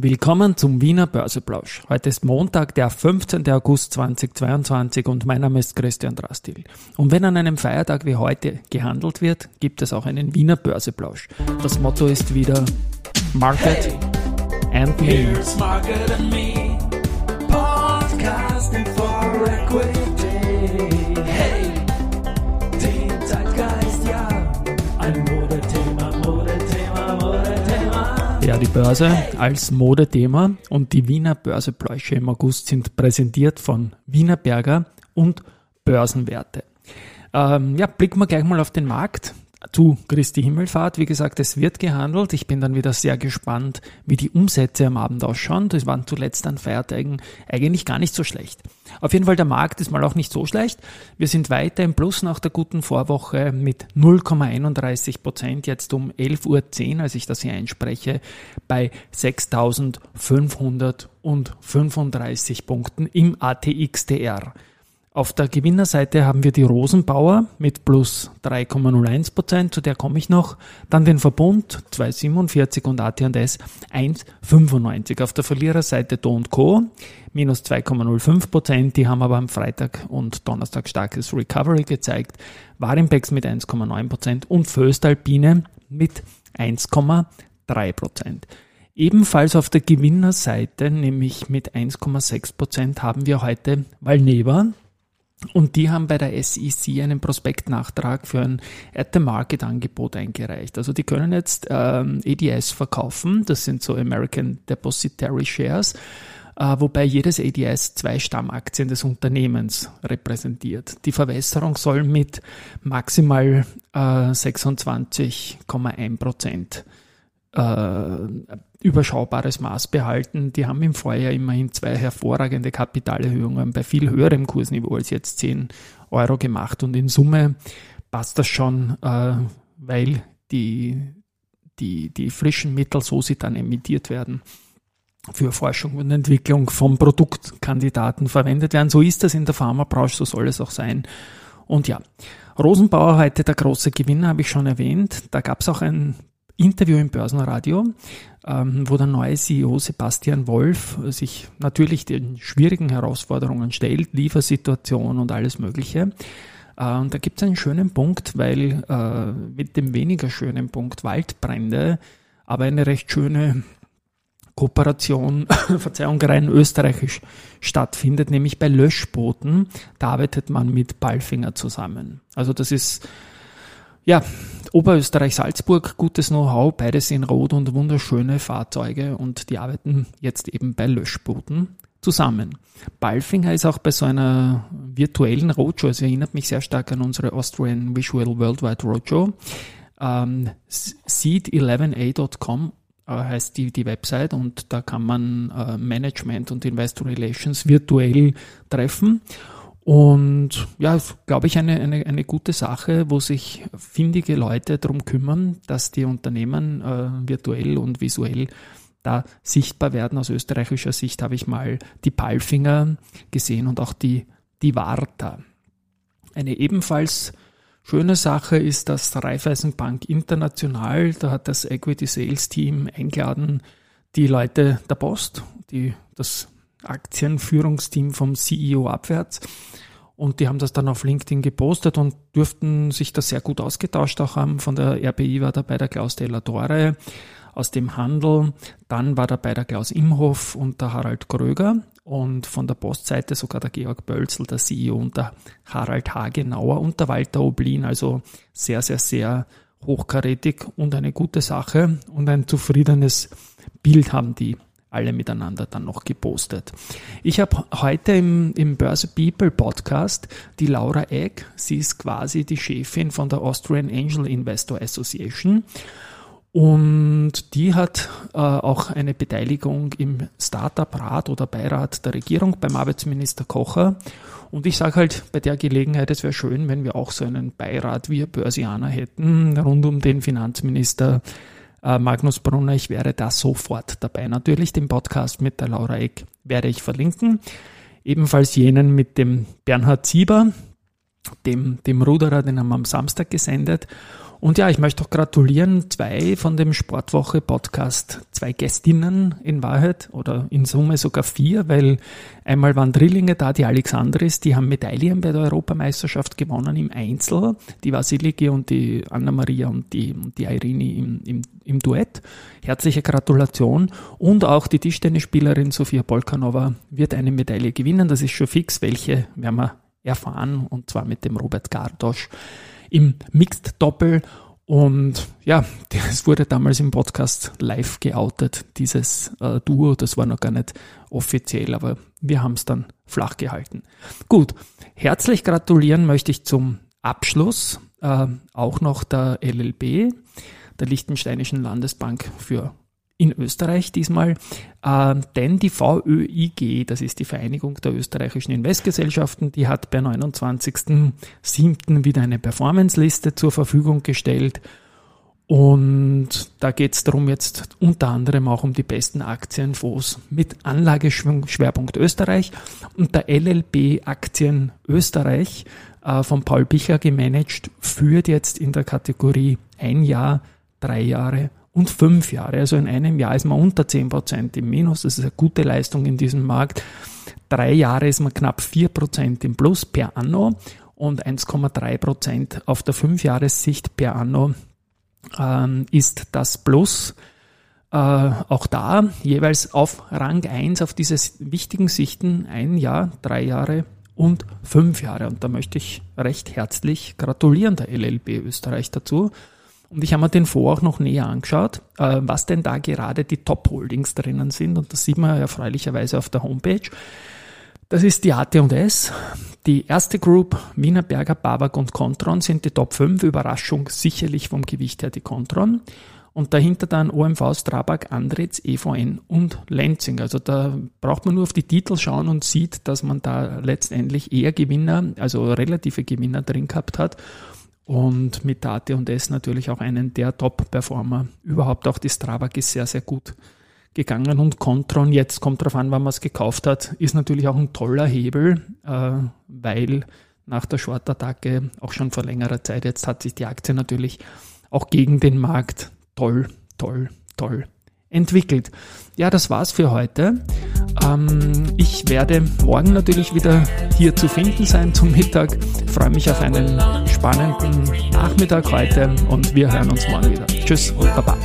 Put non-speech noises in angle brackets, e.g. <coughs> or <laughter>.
Willkommen zum Wiener Börseplausch. Heute ist Montag, der 15. August 2022 und mein Name ist Christian Drastil. Und wenn an einem Feiertag wie heute gehandelt wird, gibt es auch einen Wiener Börseplausch. Das Motto ist wieder Market hey, and Me. Market and me. Podcasting for Equity. Die Börse als Modethema und die Wiener Börsepläusche im August sind präsentiert von Wiener Berger und Börsenwerte. Ähm, ja, blicken wir gleich mal auf den Markt zu Christi Himmelfahrt. Wie gesagt, es wird gehandelt. Ich bin dann wieder sehr gespannt, wie die Umsätze am Abend ausschauen. Das waren zuletzt an Feiertagen eigentlich gar nicht so schlecht. Auf jeden Fall, der Markt ist mal auch nicht so schlecht. Wir sind weiter im Plus nach der guten Vorwoche mit 0,31 Prozent, jetzt um 11.10 Uhr, als ich das hier einspreche, bei 6.535 Punkten im ATXDR. Auf der Gewinnerseite haben wir die Rosenbauer mit plus 3,01 Prozent, zu der komme ich noch. Dann den Verbund 2,47 und AT&S 1,95. Auf der Verliererseite Do Co. minus 2,05 Prozent. Die haben aber am Freitag und Donnerstag starkes Recovery gezeigt. Warimpex mit 1,9 Prozent und Föstalpine mit 1,3 Prozent. Ebenfalls auf der Gewinnerseite, nämlich mit 1,6 Prozent, haben wir heute Valneva und die haben bei der SEC einen Prospektnachtrag für ein At-the-Market-Angebot eingereicht. Also die können jetzt ähm, ADS verkaufen, das sind so American Depository Shares, äh, wobei jedes ADS zwei Stammaktien des Unternehmens repräsentiert. Die Verwässerung soll mit maximal äh, 26,1 Prozent überschaubares Maß behalten. Die haben im Vorjahr immerhin zwei hervorragende Kapitalerhöhungen bei viel höherem Kursniveau als jetzt 10 Euro gemacht und in Summe passt das schon, äh, weil die, die, die frischen Mittel, so sie dann emittiert werden, für Forschung und Entwicklung von Produktkandidaten verwendet werden. So ist das in der Pharmabranche, so soll es auch sein. Und ja, Rosenbauer heute der große Gewinner, habe ich schon erwähnt. Da gab es auch ein Interview im Börsenradio, ähm, wo der neue CEO Sebastian Wolf sich natürlich den schwierigen Herausforderungen stellt, Liefersituation und alles Mögliche. Äh, und da gibt es einen schönen Punkt, weil äh, mit dem weniger schönen Punkt Waldbrände, aber eine recht schöne Kooperation, <coughs> Verzeihung, rein österreichisch stattfindet, nämlich bei Löschbooten. Da arbeitet man mit Balfinger zusammen. Also das ist ja, Oberösterreich-Salzburg, gutes Know-how, beides in Rot und wunderschöne Fahrzeuge und die arbeiten jetzt eben bei Löschbooten zusammen. Balfinger ist auch bei so einer virtuellen Roadshow, es erinnert mich sehr stark an unsere Austrian Visual Worldwide Roadshow. Ähm, Seed11a.com äh, heißt die, die Website und da kann man äh, Management und Investor Relations virtuell treffen. Und ja, glaube ich, eine, eine, eine gute Sache, wo sich findige Leute darum kümmern, dass die Unternehmen äh, virtuell und visuell da sichtbar werden. Aus österreichischer Sicht habe ich mal die Palfinger gesehen und auch die, die Warta. Eine ebenfalls schöne Sache ist das Raiffeisenbank International. Da hat das Equity Sales Team eingeladen, die Leute der Post, die das Aktienführungsteam vom CEO abwärts. Und die haben das dann auf LinkedIn gepostet und dürften sich da sehr gut ausgetauscht auch haben. Von der RBI war dabei der Klaus Della Torre aus dem Handel. Dann war dabei der Klaus Imhoff und der Harald Kröger. Und von der Postseite sogar der Georg Bölzel, der CEO und der Harald Hagenauer und der Walter Oblin. Also sehr, sehr, sehr hochkarätig und eine gute Sache und ein zufriedenes Bild haben die alle miteinander dann noch gepostet. Ich habe heute im, im Börse People Podcast die Laura Egg, sie ist quasi die Chefin von der Austrian Angel Investor Association und die hat äh, auch eine Beteiligung im Startup-Rat oder Beirat der Regierung beim Arbeitsminister Kocher. Und ich sage halt bei der Gelegenheit, es wäre schön, wenn wir auch so einen Beirat wir Börsianer hätten, rund um den Finanzminister äh, Magnus Brunner, ich wäre da sofort dabei. Natürlich den Podcast mit der Laura Eck werde ich verlinken. Ebenfalls jenen mit dem Bernhard Sieber, dem, dem Ruderer, den haben wir am Samstag gesendet. Und ja, ich möchte auch gratulieren, zwei von dem Sportwoche-Podcast, zwei Gästinnen in Wahrheit oder in Summe sogar vier, weil einmal waren Drillinge da, die Alexandris, die haben Medaillen bei der Europameisterschaft gewonnen im Einzel, die Vasiliki und die Anna-Maria und die, und die Irene im, im, im Duett. Herzliche Gratulation. Und auch die Tischtennisspielerin Sofia Polkanova wird eine Medaille gewinnen, das ist schon fix, welche werden wir erfahren, und zwar mit dem Robert Gardosch im Mixed Doppel. Und ja, es wurde damals im Podcast live geoutet, dieses äh, Duo. Das war noch gar nicht offiziell, aber wir haben es dann flach gehalten. Gut, herzlich gratulieren möchte ich zum Abschluss äh, auch noch der LLB, der Liechtensteinischen Landesbank für in Österreich diesmal, äh, denn die VÖIG, das ist die Vereinigung der österreichischen Investgesellschaften, die hat per 29.07. wieder eine Performance-Liste zur Verfügung gestellt. Und da geht es darum jetzt unter anderem auch um die besten Aktienfonds mit Anlageschwerpunkt Österreich. Und der LLB Aktien Österreich äh, von Paul Bicher gemanagt führt jetzt in der Kategorie ein Jahr, drei Jahre und fünf Jahre. Also in einem Jahr ist man unter 10 Prozent im Minus. Das ist eine gute Leistung in diesem Markt. Drei Jahre ist man knapp 4 Prozent im Plus per Anno und 1,3 Prozent auf der Fünfjahressicht per Anno ähm, ist das Plus. Äh, auch da jeweils auf Rang 1 auf diese wichtigen Sichten ein Jahr, drei Jahre und fünf Jahre. Und da möchte ich recht herzlich gratulieren der LLB Österreich dazu. Und ich habe mir den Fonds auch noch näher angeschaut, äh, was denn da gerade die Top-Holdings drinnen sind. Und das sieht man erfreulicherweise auf der Homepage. Das ist die AT&S. Die erste Group, Wiener Berger, Babak und Contron sind die Top 5. Überraschung sicherlich vom Gewicht her die Contron. Und dahinter dann OMV, Strabag, Andritz, EVN und Lenzing. Also da braucht man nur auf die Titel schauen und sieht, dass man da letztendlich eher Gewinner, also relative Gewinner drin gehabt hat und mit der AT&S natürlich auch einen der Top-Performer. Überhaupt auch die Strabag ist sehr, sehr gut gegangen und Contron, jetzt kommt darauf an, wann man es gekauft hat, ist natürlich auch ein toller Hebel, äh, weil nach der Short-Attacke auch schon vor längerer Zeit, jetzt hat sich die Aktie natürlich auch gegen den Markt toll, toll, toll entwickelt. Ja, das war's für heute. Ähm, ich werde morgen natürlich wieder hier zu finden sein zum Mittag. Ich freue mich auf einen spannenden Nachmittag heute und wir hören uns morgen wieder. Tschüss und Baba.